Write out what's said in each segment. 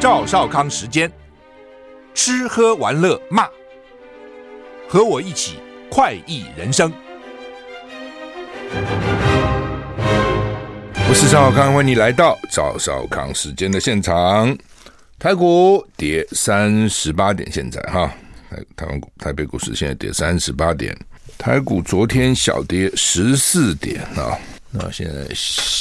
赵少康时间，吃喝玩乐骂，和我一起快意人生。我是赵少康，欢迎你来到赵少康时间的现场。台股跌三十八点，现在哈，台台湾股台北股市现在跌三十八点，台股昨天小跌十四点啊，那现在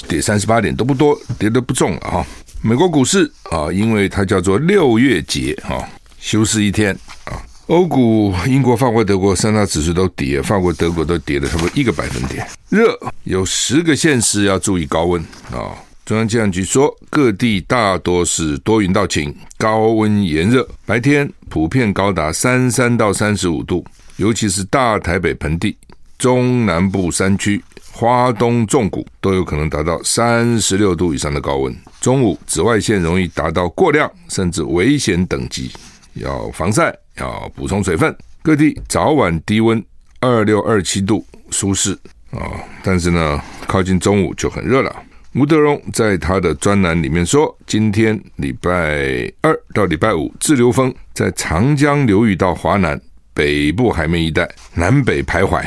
跌三十八点都不多，跌的不重了哈。美国股市啊，因为它叫做六月节哈，休市一天啊。欧股、英国、法国、德国三大指数都跌，法国、德国都跌了差不多一个百分点。热有十个县市要注意高温啊。中央气象局说，各地大多是多云到晴，高温炎热，白天普遍高达三三到三十五度，尤其是大台北盆地、中南部山区、花东纵谷都有可能达到三十六度以上的高温。中午紫外线容易达到过量甚至危险等级，要防晒，要补充水分。各地早晚低温二六二七度，舒适啊，但是呢，靠近中午就很热了。吴德荣在他的专栏里面说，今天礼拜二到礼拜五，自流风在长江流域到华南北部海面一带南北徘徊，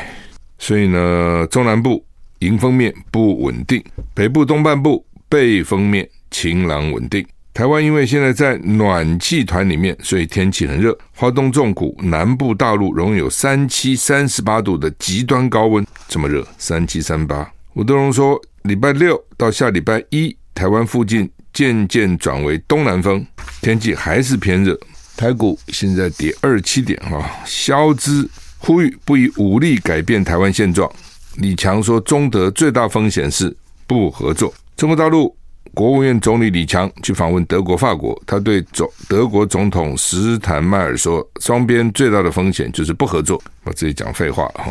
所以呢，中南部迎风面不稳定，北部东半部背风面晴朗稳定。台湾因为现在在暖气团里面，所以天气很热。花东重谷南部大陆容易有三七三十八度的极端高温，这么热，三七三八。吴德荣说。礼拜六到下礼拜一，台湾附近渐渐转为东南风，天气还是偏热。台股现在跌二七点哈，萧之呼吁不以武力改变台湾现状。李强说，中德最大风险是不合作。中国大陆国务院总理李强去访问德国、法国，他对总德国总统施坦迈尔说，双边最大的风险就是不合作。我自己讲废话哈。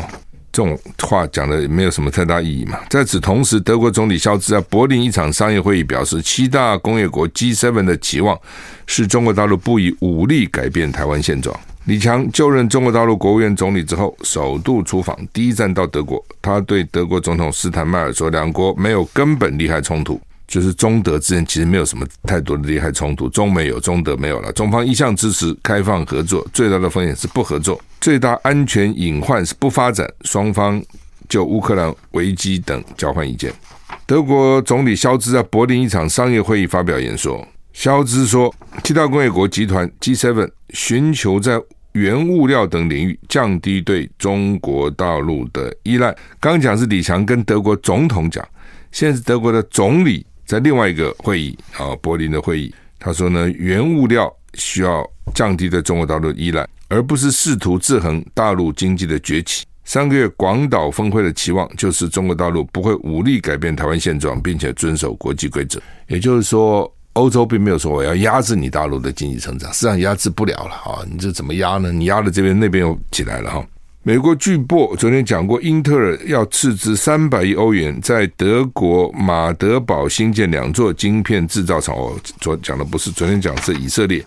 这种话讲的也没有什么太大意义嘛。在此同时，德国总理肖兹在柏林一场商业会议表示，七大工业国 G7 的期望是中国大陆不以武力改变台湾现状。李强就任中国大陆国务院总理之后，首度出访，第一站到德国，他对德国总统施坦迈尔说，两国没有根本利害冲突。就是中德之间其实没有什么太多的利害冲突，中美有，中德没有了。中方一向支持开放合作，最大的风险是不合作，最大安全隐患是不发展。双方就乌克兰危机等交换意见。德国总理肖兹在柏林一场商业会议发表演说，肖兹说，七大工业国集团 G7 寻求在原物料等领域降低对中国大陆的依赖。刚讲是李强跟德国总统讲，现在是德国的总理。在另外一个会议啊，柏林的会议，他说呢，原物料需要降低对中国大陆的依赖，而不是试图制衡大陆经济的崛起。上个月广岛峰会的期望就是中国大陆不会武力改变台湾现状，并且遵守国际规则。也就是说，欧洲并没有说我要压制你大陆的经济成长，实际上压制不了了啊！你这怎么压呢？你压了这边，那边又起来了哈。美国巨擘昨天讲过，英特尔要斥资三百亿欧元在德国马德堡新建两座晶片制造厂。我昨讲的不是，昨天讲是以色列。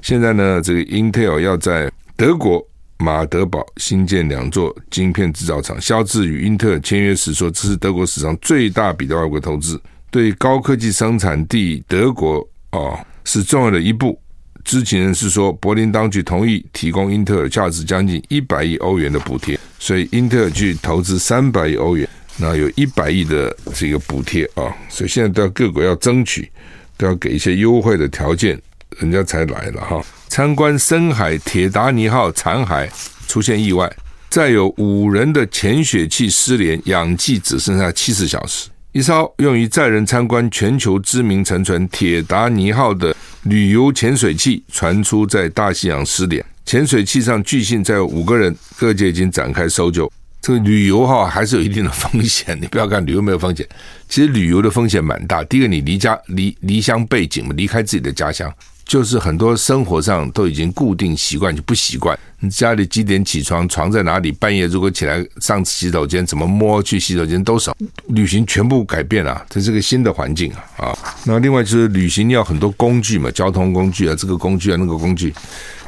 现在呢，这个英特尔要在德国马德堡新建两座晶片制造厂。肖志与英特尔签约时说，这是德国史上最大笔的外国投资，对高科技生产地德国啊、是重要的一步。知情人士说，柏林当局同意提供英特尔价值将近一百亿欧元的补贴，所以英特尔去投资三百亿欧元，那有一百亿的这个补贴啊，所以现在都要各国要争取，都要给一些优惠的条件，人家才来了哈。参观深海铁达尼号残骸出现意外，再有五人的潜水器失联，氧气只剩下七十小时。一艘用于载人参观全球知名沉船铁达尼号的旅游潜水器传出在大西洋失联，潜水器上据信载有五个人，各界已经展开搜救。这个旅游哈还是有一定的风险，你不要看旅游没有风险，其实旅游的风险蛮大。第一个，你离家离离乡背井嘛，离开自己的家乡。就是很多生活上都已经固定习惯就不习惯。你家里几点起床，床在哪里？半夜如果起来上洗手间，怎么摸去洗手间都少。旅行全部改变了，这是个新的环境啊啊！那另外就是旅行要很多工具嘛，交通工具啊，这个工具啊，那个工具，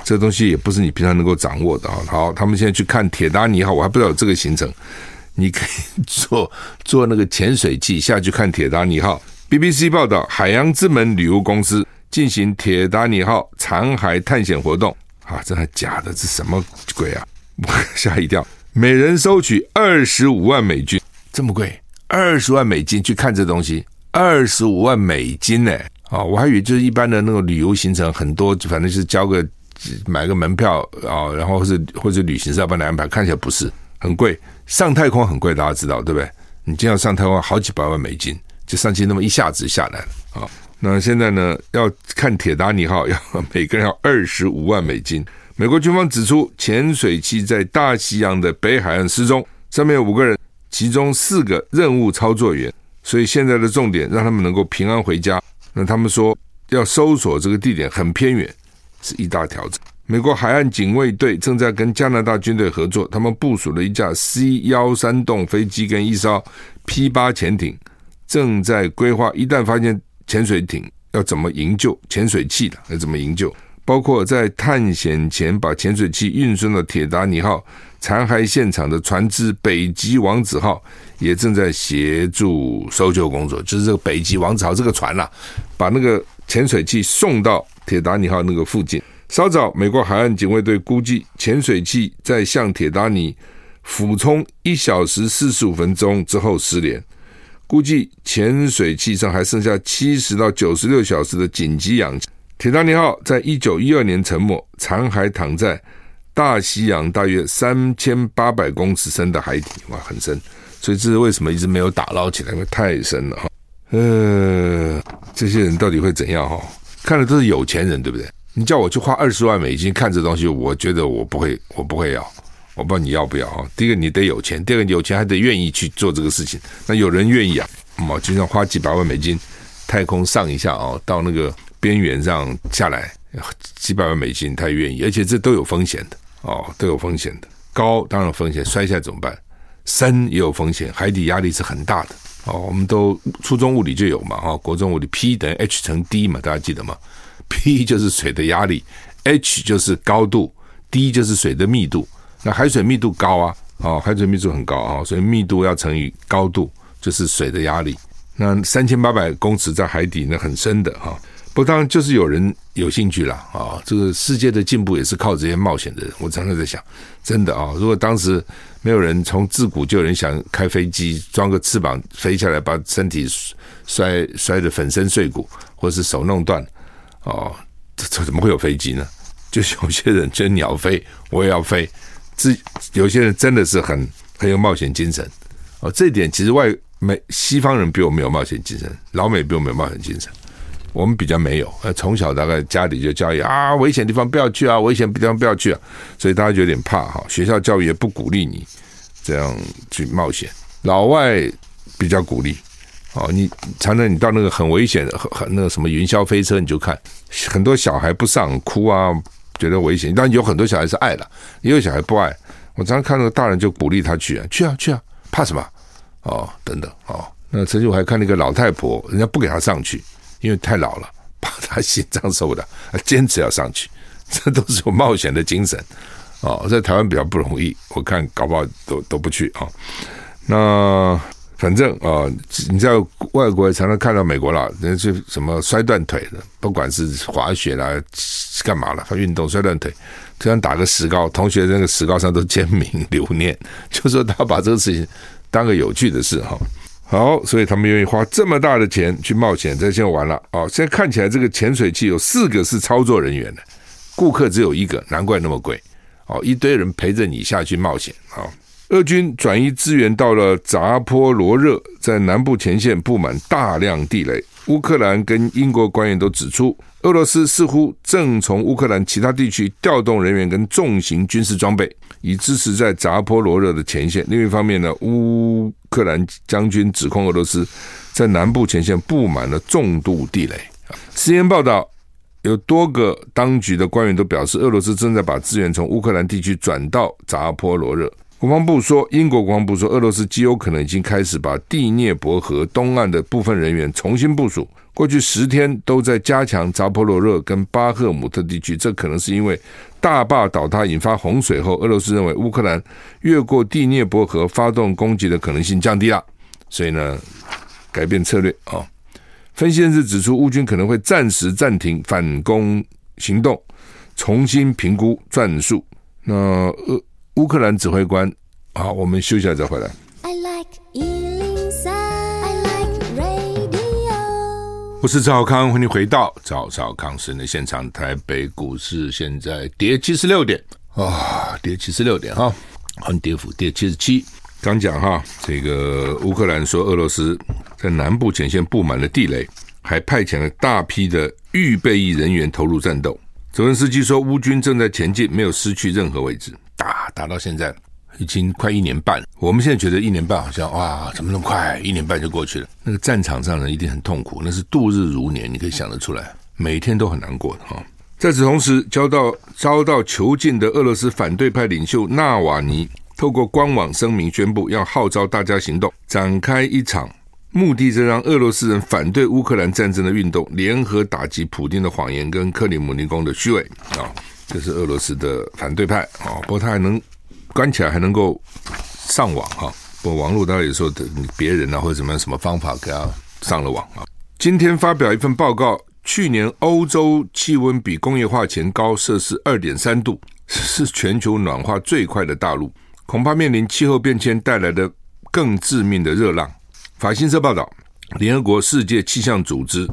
这东西也不是你平常能够掌握的啊。好，他们现在去看铁达尼号，我还不知道有这个行程，你可以坐 坐那个潜水器下去看铁达尼号。BBC 报道，海洋之门旅游公司。进行铁达尼号残骸探险活动。啊，这还假的？这什么鬼啊？吓一跳！每人收取二十五万美金，这么贵？二十万美金去看这东西，二十五万美金呢？啊，我还以为就是一般的那种旅游行程，很多反正就是交个买个门票啊，然后或是或者旅行社帮你安排，看起来不是很贵。上太空很贵，大家知道对不对？你就要上太空，好几百万美金，就上去那么一下子下来了啊。那现在呢，要看铁达尼号，要每个人要二十五万美金。美国军方指出，潜水器在大西洋的北海岸失踪，上面有五个人，其中四个任务操作员，所以现在的重点让他们能够平安回家。那他们说要搜索这个地点很偏远，是一大挑战。美国海岸警卫队正在跟加拿大军队合作，他们部署了一架 C 幺三洞飞机跟一艘 P 八潜艇，正在规划一旦发现潜水艇要怎么营救潜水器的，要怎么营救，包括在探险前把潜水器运送到铁达尼号残骸现场的船只北极王子号。也正在协助搜救工作，就是这个北极王子号这个船呐、把那个潜水器送到铁达尼号那个附近。稍早，美国海岸警卫队估计，潜水器在向铁达尼俯冲一小时四十五分钟之后失联，估计潜水器上还剩下七十到九十六小时的紧急氧气。铁达尼号在一九一二年沉没，残骸躺在大西洋大约三千八百公尺深的海底，哇，很深。所以这是为什么一直没有打捞起来？因为太深了哈。呃，这些人到底会怎样哈？看的都是有钱人，对不对？你叫我去花二十万美金看这东西，我觉得我不会，我不会要。我不知道你要不要啊。第一个你得有钱，第二个有钱还得愿意去做这个事情。那有人愿意啊？嘛，就像花几百万美金太空上一下啊，到那个边缘上下来，几百万美金他愿意，而且这都有风险的哦，都有风险的。高当然风险，摔下来怎么办？深也有风险，海底压力是很大的哦。我们都初中物理就有嘛，哈，国中物理 P 等于 H 乘 D 嘛，大家记得吗？P 就是水的压力，H 就是高度，D 就是水的密度。那海水密度高啊，哦，海水密度很高啊，所以密度要乘以高度，就是水的压力。那三千八百公尺在海底，那很深的哈。不，当然就是有人有兴趣了啊！这个世界的进步也是靠这些冒险的人。我常常在想，真的啊，如果当时没有人从自古就有人想开飞机，装个翅膀飞下来，把身体摔摔得粉身碎骨，或是手弄断，哦，这这怎么会有飞机呢？就有些人觉得鸟飞，我也要飞。是有些人真的是很很有冒险精神哦。这一点其实外美西方人比我们有冒险精神，老美比我们有冒险精神。我们比较没有，呃，从小大概家里就教育啊，危险地方不要去啊，危险地方不要去啊，所以大家就有点怕哈。学校教育也不鼓励你这样去冒险，老外比较鼓励。哦，你常常你到那个很危险的、很那个什么云霄飞车，你就看很多小孩不上哭啊，觉得危险。但有很多小孩是爱的，也有小孩不爱。我常常看到大人就鼓励他去啊，去啊，去啊，怕什么？哦，等等哦。那曾经我还看那个老太婆，人家不给他上去。因为太老了，怕他心脏受不了，坚持要上去，这都是有冒险的精神哦。在台湾比较不容易，我看搞不好都都不去啊、哦。那反正啊、哦，你在外国常常看到美国佬，人家是什么摔断腿的，不管是滑雪啦，干嘛了，他运动摔断腿，突然打个石膏，同学那个石膏上都签名留念，就说他把这个事情当个有趣的事哈。哦好，所以他们愿意花这么大的钱去冒险，这现在完了哦。现在看起来这个潜水器有四个是操作人员的，顾客只有一个，难怪那么贵哦。一堆人陪着你下去冒险啊。俄军转移资源到了扎波罗热，在南部前线布满大量地雷。乌克兰跟英国官员都指出，俄罗斯似乎正从乌克兰其他地区调动人员跟重型军事装备，以支持在扎波罗热的前线。另一方面呢，乌克兰将军指控俄罗斯在南部前线布满了重度地雷。CNN 报道，有多个当局的官员都表示，俄罗斯正在把资源从乌克兰地区转到扎波罗热。国防部说，英国国防部说，俄罗斯极有可能已经开始把第聂伯河东岸的部分人员重新部署。过去十天都在加强扎波罗热跟巴赫姆特地区，这可能是因为大坝倒塌引发洪水后，俄罗斯认为乌克兰越过第聂伯河发动攻击的可能性降低了，所以呢，改变策略啊。分析人士指出，乌军可能会暂时暂停反攻行动，重新评估战术。那呃，乌克兰指挥官，好，我们休息一下再回来。I like 我是赵康，欢迎回到赵少康时的现场。台北股市现在跌七十六点啊，跌七十六点哈，很跌幅，跌七十七。刚讲哈，这个乌克兰说俄罗斯在南部前线布满了地雷，还派遣了大批的预备役人员投入战斗。泽文斯基说，乌军正在前进，没有失去任何位置，打打到现在。已经快一年半，我们现在觉得一年半好像哇，怎么那么快？一年半就过去了。那个战场上呢，一定很痛苦，那是度日如年，你可以想得出来，每天都很难过的哈。在此同时，遭到遭到囚禁的俄罗斯反对派领袖纳瓦尼，透过官网声明宣布，要号召大家行动，展开一场目的是让俄罗斯人反对乌克兰战争的运动，联合打击普京的谎言跟克里姆林宫的虚伪啊。这是俄罗斯的反对派啊，不过他还能。关起来还能够上网哈，不过网络当然有时候的别人啊或者怎么样什么方法给他上了网啊。今天发表一份报告，去年欧洲气温比工业化前高摄氏二点三度，是全球暖化最快的大陆，恐怕面临气候变迁带来的更致命的热浪。法新社报道，联合国世界气象组织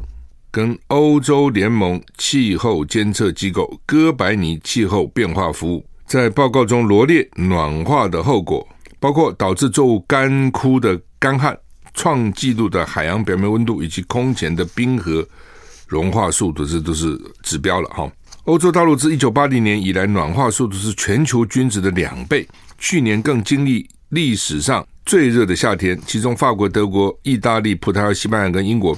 跟欧洲联盟气候监测机构哥白尼气候变化服务。在报告中罗列暖化的后果，包括导致作物干枯的干旱、创纪录的海洋表面温度以及空前的冰河融化速度，这都是指标了哈。欧洲大陆自一九八零年以来暖化速度是全球均值的两倍，去年更经历历史上最热的夏天，其中法国、德国、意大利、葡萄牙、西班牙跟英国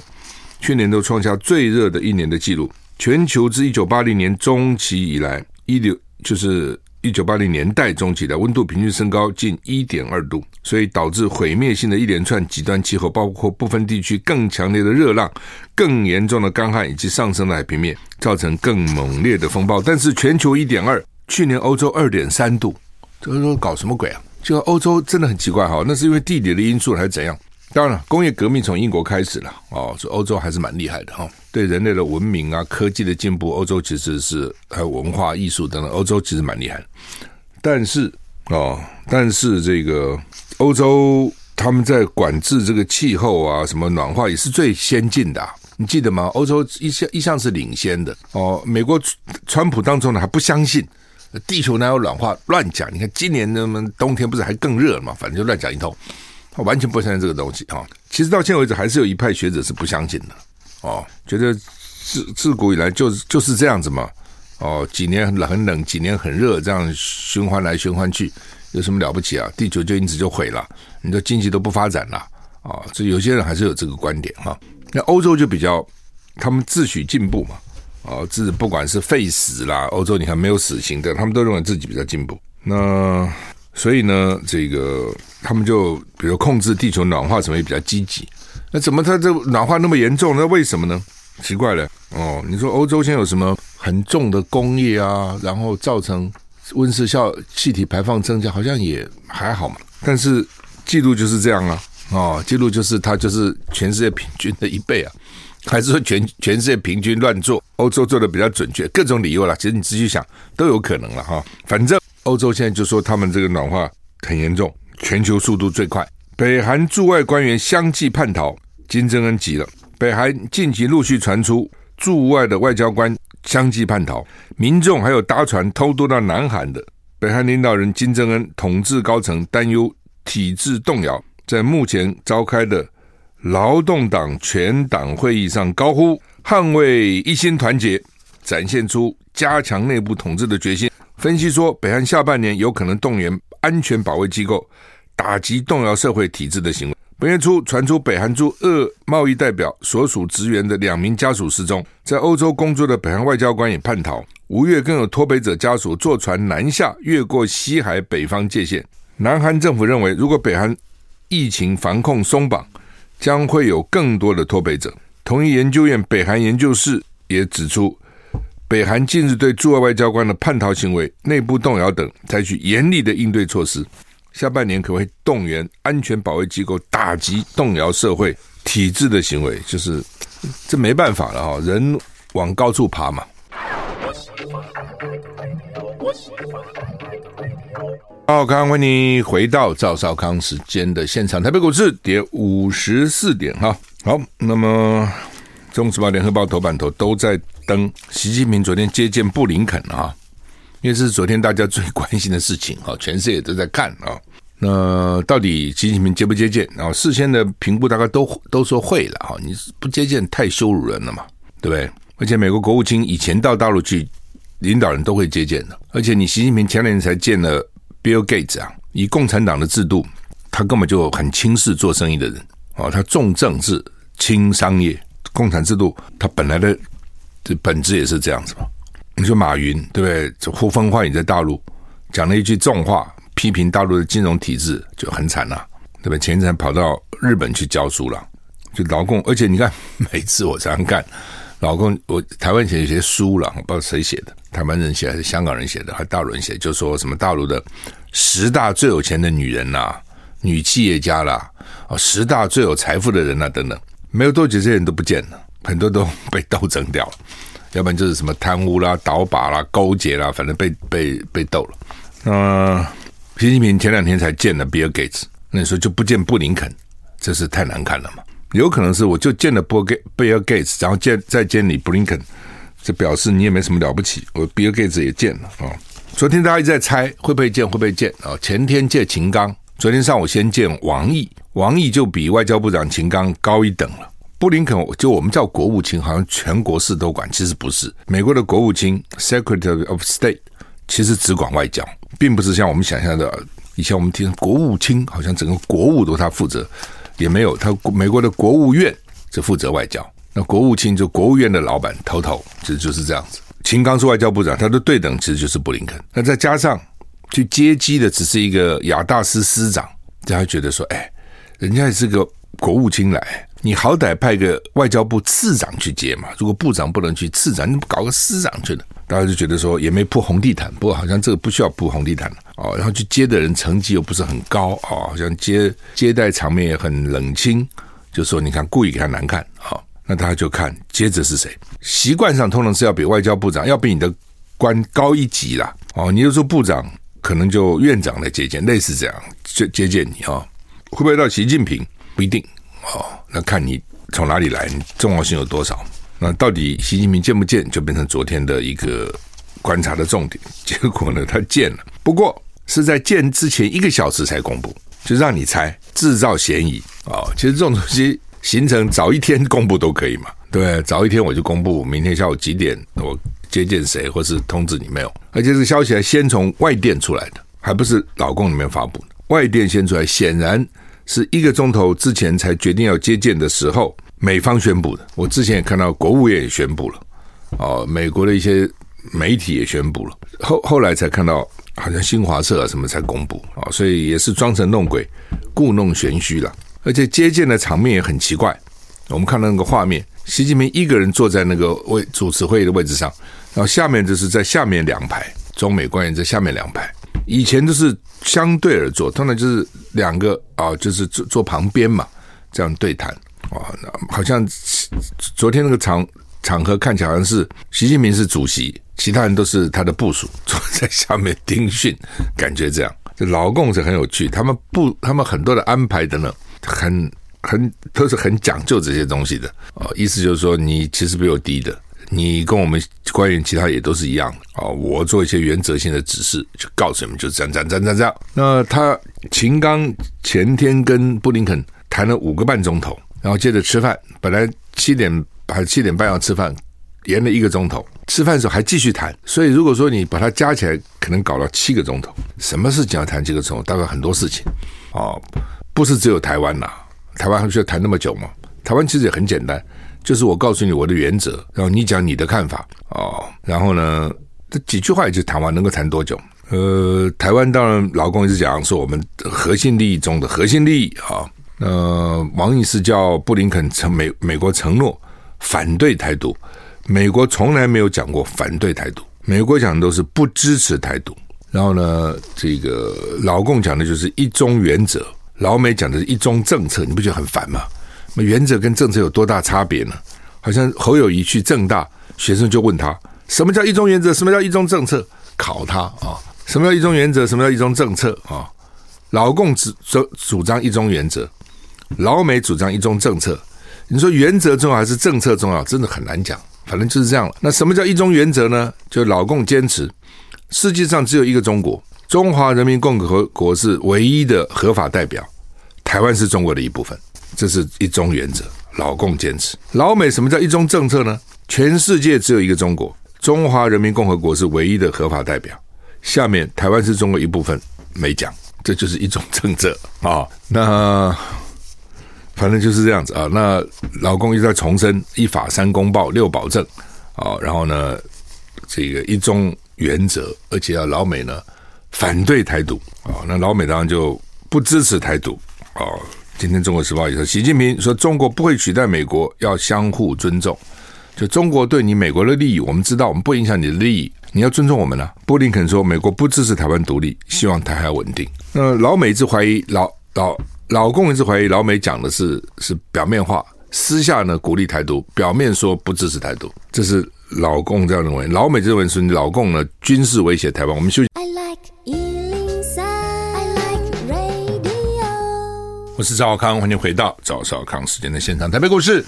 去年都创下最热的一年的记录。全球自一九八零年中期以来，一流就是。一九八零年代中期的温度平均升高近一点二度，所以导致毁灭性的一连串极端气候，包括部分地区更强烈的热浪、更严重的干旱以及上升的海平面，造成更猛烈的风暴。但是全球一点二，去年欧洲二点三度，这个说搞什么鬼啊？就欧洲真的很奇怪哈，那是因为地理的因素还是怎样？当然了，工业革命从英国开始了哦，欧洲还是蛮厉害的哈。对人类的文明啊、科技的进步，欧洲其实是还有文化艺术等等，欧洲其实蛮厉害。但是哦，但是这个欧洲他们在管制这个气候啊、什么暖化也是最先进的，你记得吗？欧洲一向一向是领先的哦。美国川普当中呢还不相信地球哪有暖化，乱讲。你看今年那么冬天不是还更热了吗？反正就乱讲一通。完全不相信这个东西哈，其实到现在为止，还是有一派学者是不相信的哦，觉得自自古以来就是就是这样子嘛，哦，几年很冷，几年很热，这样循环来循环去，有什么了不起啊？地球就因此就毁了，你的经济都不发展了啊！这有些人还是有这个观点哈。那欧洲就比较，他们自诩进步嘛，哦，自不管是废死啦，欧洲你看没有死刑的，他们都认为自己比较进步。那。所以呢，这个他们就比如控制地球暖化什么也比较积极。那怎么它这暖化那么严重？那为什么呢？奇怪了哦。你说欧洲现在有什么很重的工业啊，然后造成温室效气体排放增加，好像也还好嘛。但是记录就是这样啊，哦，记录就是它就是全世界平均的一倍啊，还是说全全世界平均乱做，欧洲做的比较准确，各种理由啦。其实你仔细想都有可能了哈，反正。欧洲现在就说他们这个暖化很严重，全球速度最快。北韩驻外官员相继叛逃，金正恩急了。北韩近期陆续传出驻外的外交官相继叛逃，民众还有搭船偷渡到南韩的。北韩领导人金正恩统治高层担忧体制动摇，在目前召开的劳动党全党会议上高呼捍卫一心团结，展现出加强内部统治的决心。分析说，北韩下半年有可能动员安全保卫机构，打击动摇社会体制的行为。本月初传出北韩驻俄贸易代表所属职员的两名家属失踪，在欧洲工作的北韩外交官也叛逃。五月更有脱北者家属坐船南下，越过西海北方界限。南韩政府认为，如果北韩疫情防控松绑，将会有更多的脱北者。同一研究院北韩研究室也指出。北韩近日对驻外外交官的叛逃行为、内部动摇等采取严厉的应对措施，下半年可会动员安全保卫机构打击动摇社会体制的行为，就是这没办法了哈，人往高处爬嘛。好，刚刚欢迎回到赵少康时间的现场，台北股市跌五十四点哈。好，那么《中时报》、《联合报》头版头都在登习近平昨天接见布林肯啊，因为这是昨天大家最关心的事情哈，全世界都在看啊。那到底习近平接不接见？然后事先的评估大概都都说会了哈，你不接见太羞辱人了嘛，对不对？而且美国国务卿以前到大陆去，领导人都会接见的，而且你习近平前两年才见了。Bill Gates 啊，以共产党的制度，他根本就很轻视做生意的人哦，他重政治轻商业。共产制度，他本来的这本质也是这样子嘛。你说马云对不对？呼风唤雨在大陆讲了一句重话，批评大陆的金融体制就很惨了，对吧？前一阵跑到日本去教书了，就劳工，而且你看每次我这样干。老公，我台湾写一些书了，我不知道谁写的，台湾人写还是香港人写的，还是大陆人写，就说什么大陆的十大最有钱的女人呐、女企业家啦，啊，十大最有财富的人呐、等等，没有多久这些人都不见了，很多都被斗争掉了，要不然就是什么贪污啦、倒把啦、勾结啦，反正被被被斗了。嗯，习近平前两天才见了比尔盖茨，那你说就不见布林肯，这是太难看了嘛？有可能是我就见了波盖比尔盖茨，然后见再见你布林肯，这表示你也没什么了不起。我比尔盖茨也见了啊。昨天大家一直在猜会不会见会不会见啊？前天见秦刚，昨天上午先见王毅，王毅就比外交部长秦刚高一等了。布林肯就我们叫国务卿，好像全国事都管，其实不是。美国的国务卿 （Secretary of State） 其实只管外交，并不是像我们想象的，以前我们听国务卿好像整个国务都他负责。也没有，他美国的国务院只负责外交，那国务卿就国务院的老板头头，其实就是这样子。秦刚是外交部长，他的对等其实就是布林肯。那再加上去接机的只是一个亚大司司长，大家觉得说，哎，人家也是个国务卿来，你好歹派个外交部次长去接嘛。如果部长不能去，次长你搞个司长去呢，大家就觉得说也没铺红地毯。不过好像这个不需要铺红地毯了。哦，然后去接的人成绩又不是很高哦，好像接接待场面也很冷清，就说你看故意给他难看啊、哦，那大家就看接着是谁。习惯上通常是要比外交部长要比你的官高一级啦哦，你就说部长可能就院长来接见，类似这样接接见你啊、哦，会不会到习近平不一定哦，那看你从哪里来，你重要性有多少。那到底习近平见不见，就变成昨天的一个观察的重点。结果呢，他见了，不过。是在见之前一个小时才公布，就让你猜，制造嫌疑啊、其实这种东西行程早一天公布都可以嘛，对，早一天我就公布明天下午几点我接见谁，或是通知你没有。而且这个消息还先从外电出来的，还不是老共里面发布的，外电先出来，显然是一个钟头之前才决定要接见的时候，美方宣布的。我之前也看到国务院也宣布了，哦，美国的一些媒体也宣布了，后后来才看到。好像新华社啊什么才公布啊，所以也是装神弄鬼、故弄玄虚了。而且接见的场面也很奇怪。我们看到那个画面，习近平一个人坐在那个位主持会议的位置上，然后下面就是在下面两排中美官员在下面两排。以前都是相对而坐，通常就是两个啊，就是坐坐旁边嘛，这样对谈啊。好像昨天那个场场合看起来好像是习近平是主席。其他人都是他的部属，坐在下面听训，感觉这样。这老共是很有趣，他们不，他们很多的安排等等，很很都是很讲究这些东西的啊。意思就是说，你其实比我低的，你跟我们官员其他也都是一样啊。我做一些原则性的指示，就告诉你们，就这样这样这样这样。那他秦刚前天跟布林肯谈了五个半钟头，然后接着吃饭，本来七点还七点半要吃饭。延了一个钟头，吃饭的时候还继续谈，所以如果说你把它加起来，可能搞到七个钟头。什么事情要谈几个钟头？大概很多事情哦，不是只有台湾呐，台湾还需要谈那么久吗？台湾其实也很简单，就是我告诉你我的原则，然后你讲你的看法哦，然后呢，这几句话也就谈完，能够谈多久？呃，台湾当然老公一直讲说我们核心利益中的核心利益啊，呃，王毅是叫布林肯承美美国承诺反对台独。美国从来没有讲过反对台独，美国讲的都是不支持台独。然后呢，这个老共讲的就是一中原则，老美讲的是一中政策，你不觉得很烦吗？那原则跟政策有多大差别呢？好像侯友宜去政大，学生就问他什么叫一中原则，什么叫一中政策，考他啊，什么叫一中原则，什么叫一中政策啊？老共主主主张一中原则，老美主张一中政策。你说原则重要还是政策重要？真的很难讲。反正就是这样了。那什么叫一中原则呢？就老共坚持世界上只有一个中国，中华人民共和国是唯一的合法代表，台湾是中国的一部分，这是一中原则。老共坚持。老美什么叫一中政策呢？全世界只有一个中国，中华人民共和国是唯一的合法代表，下面台湾是中国一部分，没讲。这就是一种政策啊，那反正就是这样子啊。那老共一直在重申一法三公报六保证啊，然后呢，这个一中原则，而且要老美呢反对台独啊。那老美当然就不支持台独啊。今天《中国时报》也说，习近平说中国不会取代美国，要相互尊重。就中国对你美国的利益，我们知道，我们不影响你的利益。你要尊重我们呢、布林肯说，美国不支持台湾独立，希望台海稳定。那老美一直怀疑老老老共一直怀疑老美讲的是是表面话，私下呢鼓励台独，表面说不支持台独，这是老共这样认为。老美认为是你老共呢军事威胁台湾。我们休息。我是赵少康，欢迎回到赵少康时间的现场。台北股市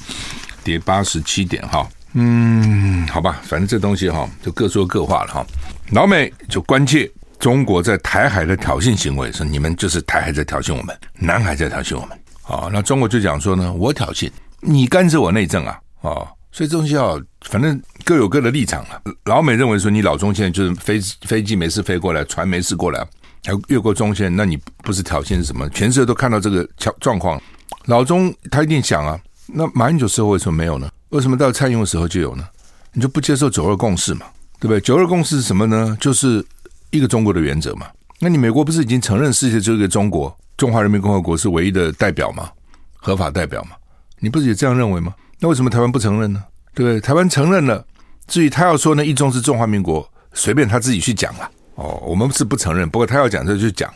跌八十七点哈。嗯，好吧，反正这东西哈，就各说各话了哈。老美就关切中国在台海的挑衅行为，说你们就是台海在挑衅我们，南海在挑衅我们。好，那中国就讲说呢，我挑衅，你干涉我内政啊，哦，所以这东西哦，反正各有各的立场啊。老美认为说，你老中现在就是飞飞机没事飞过来，船没事过来，还越过中线，那你不是挑衅是什么？全世界都看到这个状况，老中他一定想啊，那马英九时候为什么没有呢？为什么到蔡英文时候就有呢？你就不接受九二共识嘛，对不对？九二共识是什么呢？就是一个中国的原则嘛。那你美国不是已经承认世界只有一个中国，中华人民共和国是唯一的代表吗？合法代表吗？你不是也这样认为吗？那为什么台湾不承认呢？对不对？台湾承认了，至于他要说呢，一中是中华民国，随便他自己去讲了。哦，我们是不承认，不过他要讲这就讲，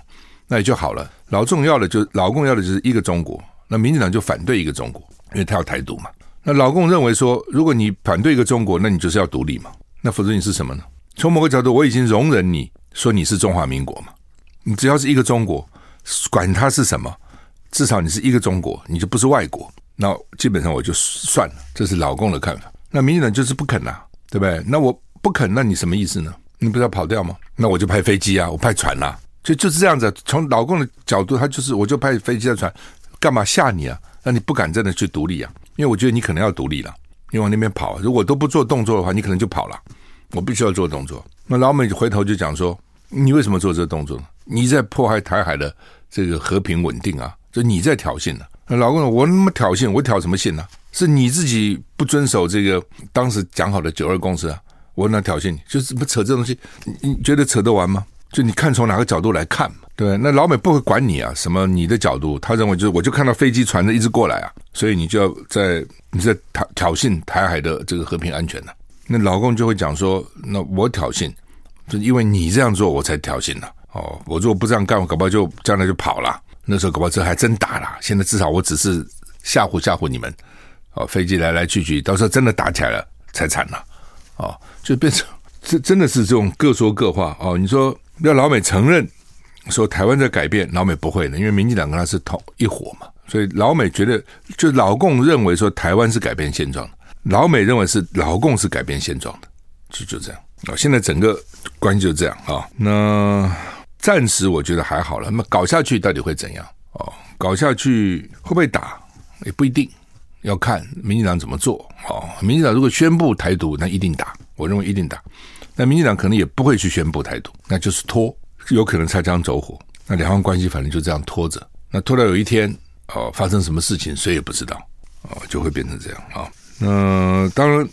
那也就好了。老重要的就老共要的就是一个中国，那民进党就反对一个中国，因为他要台独嘛。那老共认为说，如果你反对一个中国，那你就是要独立嘛？那否则你是什么呢？从某个角度，我已经容忍你说你是中华民国嘛。你只要是一个中国，管它是什么，至少你是一个中国，你就不是外国。那基本上我就算了，这是老共的看法。那民进党就是不肯呐、对不对？那我不肯，那你什么意思呢？你不是要跑掉吗？那我就派飞机啊，我派船啊，就就是这样子。从老共的角度，他就是我就派飞机的船，干嘛吓你啊？那你不敢真的去独立啊？因为我觉得你可能要独立了，你往那边跑。如果都不做动作的话，你可能就跑了。我必须要做动作。那老美回头就讲说：“你为什么做这个动作呢？你在破坏台海的这个和平稳定啊！就你在挑衅呢、啊。”那老公说：“我那么挑衅，我挑什么衅呢、啊？是你自己不遵守这个当时讲好的九二共识啊！我哪挑衅你？就是不扯这东西，你觉得扯得完吗？就你看从哪个角度来看嘛？”对，那老美不会管你啊，什么你的角度，他认为就是我就看到飞机船的一直过来啊，所以你就要在你在挑挑衅台海的这个和平安全呢、那老共就会讲说，那我挑衅，就因为你这样做我才挑衅呢、哦，我如果不这样干，我搞不好就将来就跑了。那时候搞不好这还真打了。现在至少我只是吓唬吓唬你们。哦，飞机来来去去，到时候真的打起来了才惨了。哦，就变成这真的是这种各说各话。哦，你说要老美承认。说台湾在改变，老美不会的，因为民进党跟他是同一伙嘛，所以老美觉得，就老共认为说台湾是改变现状的，老美认为是老共是改变现状的，就就这样啊。现在整个关系就这样啊。那暂时我觉得还好了，那么搞下去到底会怎样？哦，搞下去会不会打也不一定，要看民进党怎么做。哦，民进党如果宣布台独，那一定打，我认为一定打。那民进党可能也不会去宣布台独，那就是拖。有可能擦枪走火，那两岸关系反正就这样拖着，那拖到有一天哦，发生什么事情谁也不知道哦，就会变成这样啊。那、当然，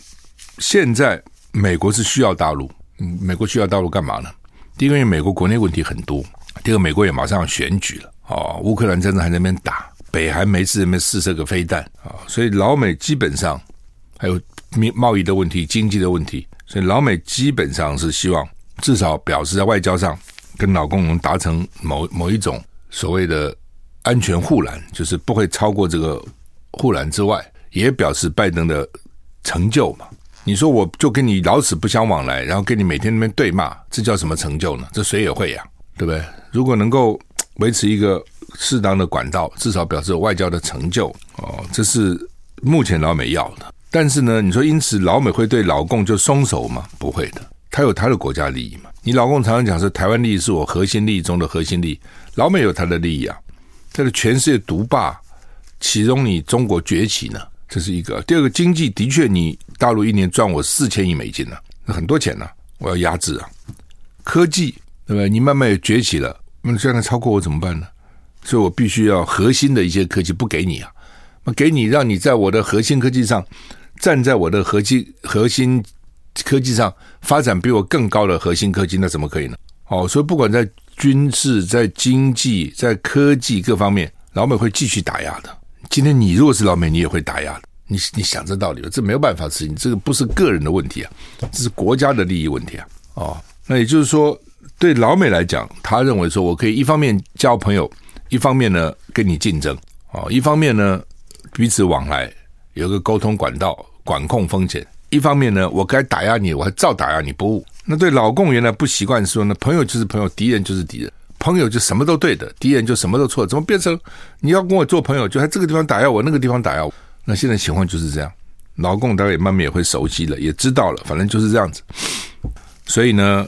现在美国是需要大陆，嗯，美国需要大陆干嘛呢？第一个，因为美国国内问题很多；第二个，美国也马上要选举了哦，乌克兰战争还在那边打，北韩没事那边试射个飞弹啊、所以老美基本上还有贸易的问题、经济的问题，所以老美基本上是希望至少表示在外交上。跟老共能达成某某一种所谓的安全护栏，就是不会超过这个护栏之外，也表示拜登的成就嘛。你说我就跟你老死不相往来，然后跟你每天那边对骂，这叫什么成就呢？这谁也会呀，对不对？如果能够维持一个适当的管道，至少表示有外交的成就哦，这是目前老美要的。但是呢，你说因此老美会对老共就松手吗？不会的，他有他的国家利益嘛。你老共常常讲说台湾利益是我核心利益中的核心利益，老美有他的利益啊。他的全世界独霸，岂容你中国崛起呢？这是一个。第二个，经济的确，你大陆一年赚我四千亿美金呢、那很多钱呢、我要压制啊。科技对不对？你慢慢也崛起了，那现在超过我怎么办呢？所以我必须要核心的一些科技不给你啊，那给你，让你在我的核心科技上，站在我的核心核心科技上发展比我更高的核心科技，那怎么可以呢？哦，所以不管在军事、在经济、在科技各方面，老美会继续打压的。今天你如果是老美，你也会打压的。你你想这道理，这没有办法的事情，这个不是个人的问题啊，这是国家的利益问题啊。哦，那也就是说，对老美来讲，他认为说我可以一方面交朋友。一方面呢，跟你竞争哦；一方面呢，彼此往来有个沟通管道，管控风险。一方面呢，我该打压你，我还照打压你不误。那对老共原来不习惯说呢，朋友就是朋友，敌人就是敌人，朋友就什么都对的，敌人就什么都错。怎么变成你要跟我做朋友，就在这个地方打压我，那个地方打压我？那现在情况就是这样。老共大概也慢慢也会熟悉了，也知道了，反正就是这样子。所以呢，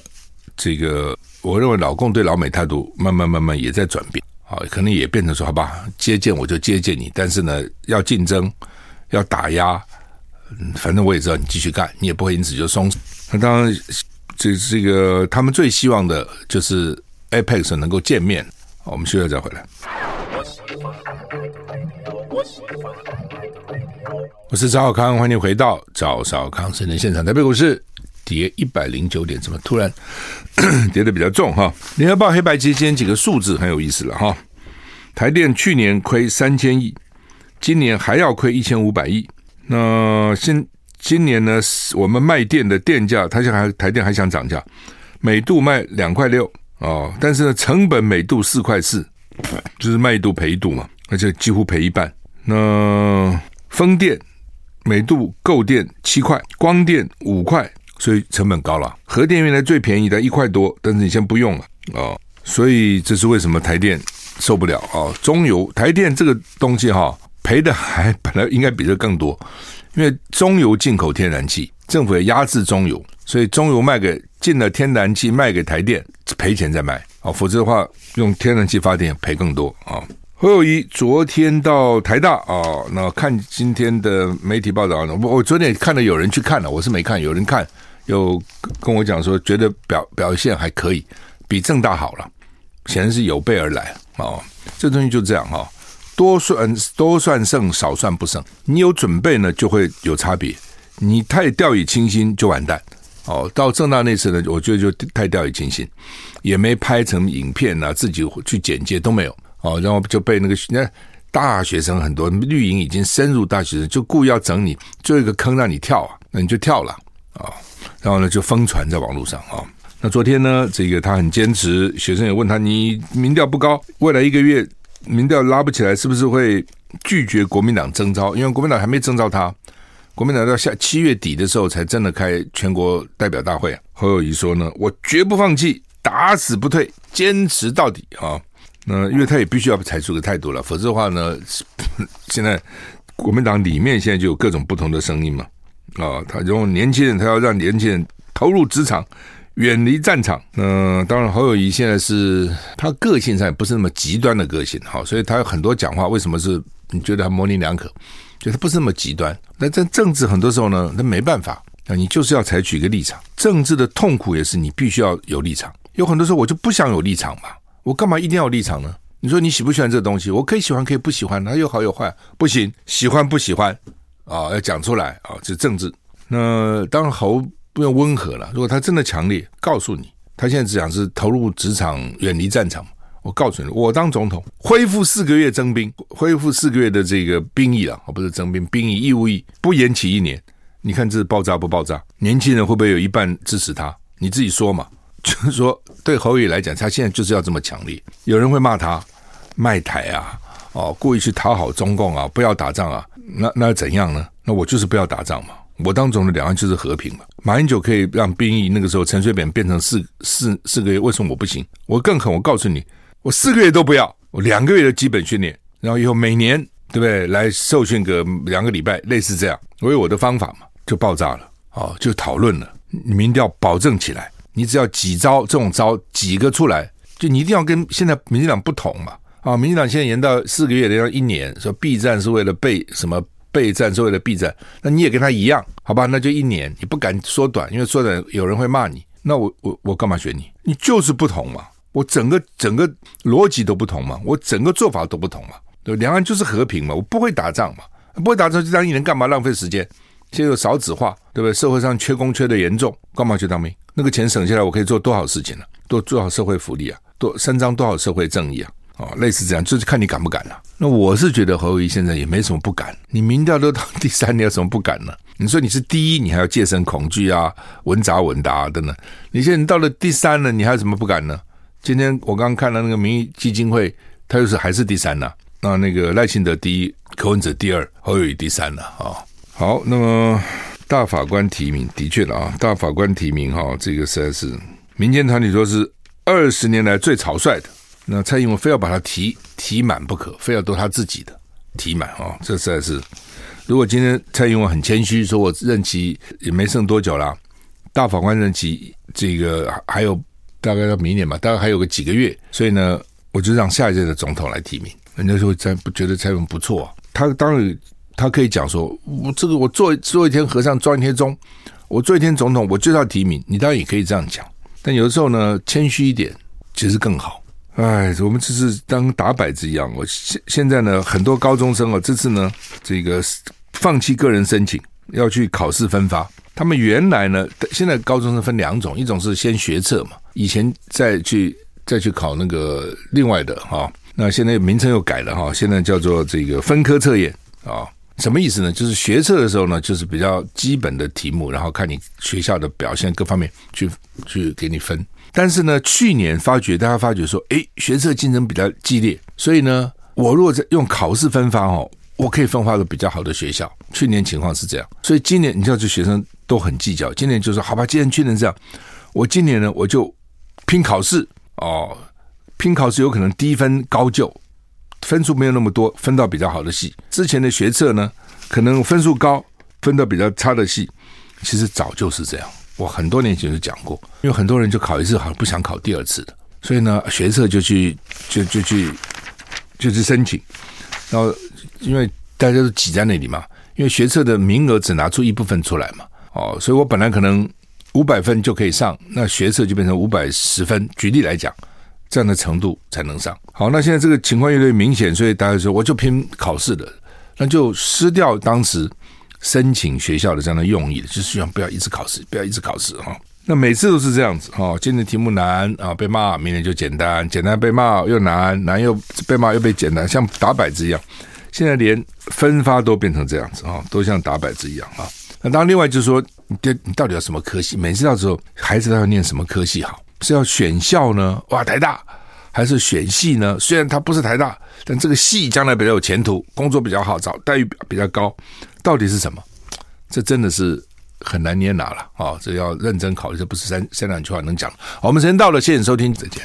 这个我认为老共对老美态度慢慢慢慢也在转变。好，可能也变成说，好吧，接见我就接见你，但是呢，要竞争，要打压，反正我也知道你继续干，你也不会因此就松。那当然，这这个他们最希望的就是 Apex 能够见面。好，我们休息再回来。我是赵少康，欢迎回到赵少康生的现场。台北股市跌一百零九点，怎么突然 跌的比较重哈？联合报黑白之间几个数字很有意思了哈。台电去年亏三千亿，今年还要亏一千五百亿。那今今年呢，我们卖电的电价，他现在还台电还想涨价，每度卖两块六哦，但是呢，成本每度四块四，就是卖一度赔一度嘛，而且几乎赔一半。那风电每度购电七块，光电五块。所以成本高了，核电原来最便宜的一块多，但是你先不用了哦。所以这是为什么台电受不了啊？中油台电这个东西哈，赔的还本来应该比这更多，因为中油进口天然气，政府也压制中油，所以中油卖给进了天然气卖给台电赔钱再卖啊，否则的话用天然气发电赔更多啊。侯友宜昨天到台大啊，那看今天的媒体报道，我我昨天也看到有人去看了，我是没看，有人看。又跟我讲说，觉得表表现还可以，比正大好了，显然是有备而来哦。这东西就这样哈，多算多算胜，少算不胜。你有准备呢，就会有差别；你太掉以轻心，就完蛋哦。到正大那次呢，我觉得就太掉以轻心，也没拍成影片啊，自己去剪接都没有哦。然后就被那个那大学生很多绿营已经深入大学生，就故意要整你，做一个坑让你跳啊，那你就跳了啊。然后呢，就疯传在网络上啊。那昨天呢，这个他很坚持，学生也问他：“你民调不高，未来一个月民调拉不起来，是不是会拒绝国民党征召？因为国民党还没征召他，国民党到下七月底的时候才真的开全国代表大会。”侯友谊说呢：“我绝不放弃，打死不退，坚持到底啊！”那因为他也必须要采取个态度了，否则的话呢，现在国民党里面现在就有各种不同的声音嘛。啊、哦，他用年轻人，他要让年轻人投入职场，远离战场。嗯、当然侯友谊现在是他个性上不是那么极端的个性，好，所以他有很多讲话，为什么是你觉得他模棱两可？就他不是那么极端。那在政治很多时候呢，那没办法，那你就是要采取一个立场。政治的痛苦也是你必须要有立场。有很多时候我就不想有立场嘛，我干嘛一定要有立场呢？你说你喜不喜欢这个东西？我可以喜欢，可以不喜欢，它有好有坏，不行，喜欢不喜欢。啊、要讲出来啊！这、政治。那当然侯不用温和了。如果他真的强烈，告诉你，他现在只想是投入职场，远离战场。我告诉你，我当总统，恢复四个月征兵，恢复四个月的这个兵役了，而不是征兵，兵役义务役不延期一年。你看这爆炸不爆炸？年轻人会不会有一半支持他？你自己说嘛。就是说，对侯友宜来讲，他现在就是要这么强烈。有人会骂他卖台啊，哦，故意去讨好中共啊，不要打仗啊。那那怎样呢？那我就是不要打仗嘛，我当总的，两岸就是和平嘛。马英九可以让兵役那个时候陈水扁变成四四四个月，为什么我不行？我更狠，我告诉你，我四个月都不要，我两个月的基本训练，然后以后每年对不对来受训个两个礼拜，类似这样，我有我的方法嘛，就爆炸了哦，就讨论了，民调保证起来，你只要几招这种招几个出来，就你一定要跟现在民进党不同嘛啊！民进党现在延到四个月，延到一年，说备战是为了备什么？备战是为了备战，那你也跟他一样，好吧？那就一年，你不敢缩短，因为缩短有人会骂你。那我我我干嘛选你？你就是不同嘛，我整个整个逻辑都不同嘛，我整个做法都不同嘛。对，两岸就是和平嘛，我不会打仗嘛，不会打仗就当一年干嘛浪费时间？现在有少子化，对不对？社会上缺工缺的严重，干嘛去当兵？那个钱省下来，我可以做多少事情呢、啊？多做好社会福利啊，多伸张多少社会正义啊？哦，类似这样，就是看你敢不敢了、那我是觉得侯友宜现在也没什么不敢。你民调都到第三，你有什么不敢呢？你说你是第一，你还要戒慎恐惧啊，稳扎稳打等等。你现在到了第三了，你还有什么不敢呢？今天我刚看到那个民意基金会，他又是还是第三呢、那那个赖清德第一，柯文哲第二，侯友宜第三了啊、好，那么大法官提名的确了啊，大法官提名哈、哦，这个实在是民间团体说是二十年来最草率的。那蔡英文非要把它提提满不可，非要都他自己的提满啊、哦！这实在是，如果今天蔡英文很谦虚，说我任期也没剩多久了，大法官任期这个还有大概到明年吧，大概还有个几个月，所以呢，我就让下一任的总统来提名。人家就会在不觉得蔡英文不错、啊，他当然他可以讲说，我这个我做做一天和尚撞一天钟，我做一天总统，我就要提名。你当然也可以这样讲，但有的时候呢，谦虚一点其实更好。哎，我们这是当打摆子一样。我现现在呢，很多高中生啊，这次呢，这个放弃个人申请，要去考试分发。他们原来呢，现在高中生分两种，一种是先学测嘛，以前再去再去考那个另外的哈。那现在名称又改了哈，现在叫做这个分科测验啊。什么意思呢？就是学测的时候呢，就是比较基本的题目，然后看你学校的表现各方面去去给你分。但是呢，去年发觉大家发觉说，诶，学测竞争比较激烈，所以呢，我如果在用考试分发哦，我可以分发个比较好的学校。去年情况是这样，所以今年你知道，这学生都很计较。今年就说，好吧，既然去年这样，我今年呢，我就拼考试哦，拼考试有可能低分高就，分数没有那么多，分到比较好的系。之前的学测呢，可能分数高，分到比较差的系，其实早就是这样。我很多年前就讲过，因为很多人就考一次好像不想考第二次的，所以呢，学测就去就就去就去申请，然后因为大家都挤在那里嘛，因为学测的名额只拿出一部分出来嘛，哦，所以我本来可能五百分就可以上，那学测就变成五百十分，举例来讲，这样的程度才能上。好，那现在这个情况越来越明显，所以大家说我就拼考试的，那就失掉当时。申请学校的这样的用意，就是希望不要一直考试，不要一直考试哈。那每次都是这样子哈，今天题目难啊，被骂；明天就简单，简单被骂又难，难又被骂又被简单，像打摆子一样。现在连分发都变成这样子哈，都像打摆子一样哈。那当然，另外就是说，你你到底要什么科系？每次到时候孩子都要念什么科系好？是要选校呢？哇，台大。还是选系呢？虽然他不是台大，但这个系将来比较有前途，工作比较好找，待遇比较高。到底是什么？这真的是很难捏拿了啊！这要认真考虑，这不是三三两句话能讲。好，我们时间到了，谢谢收听，再见。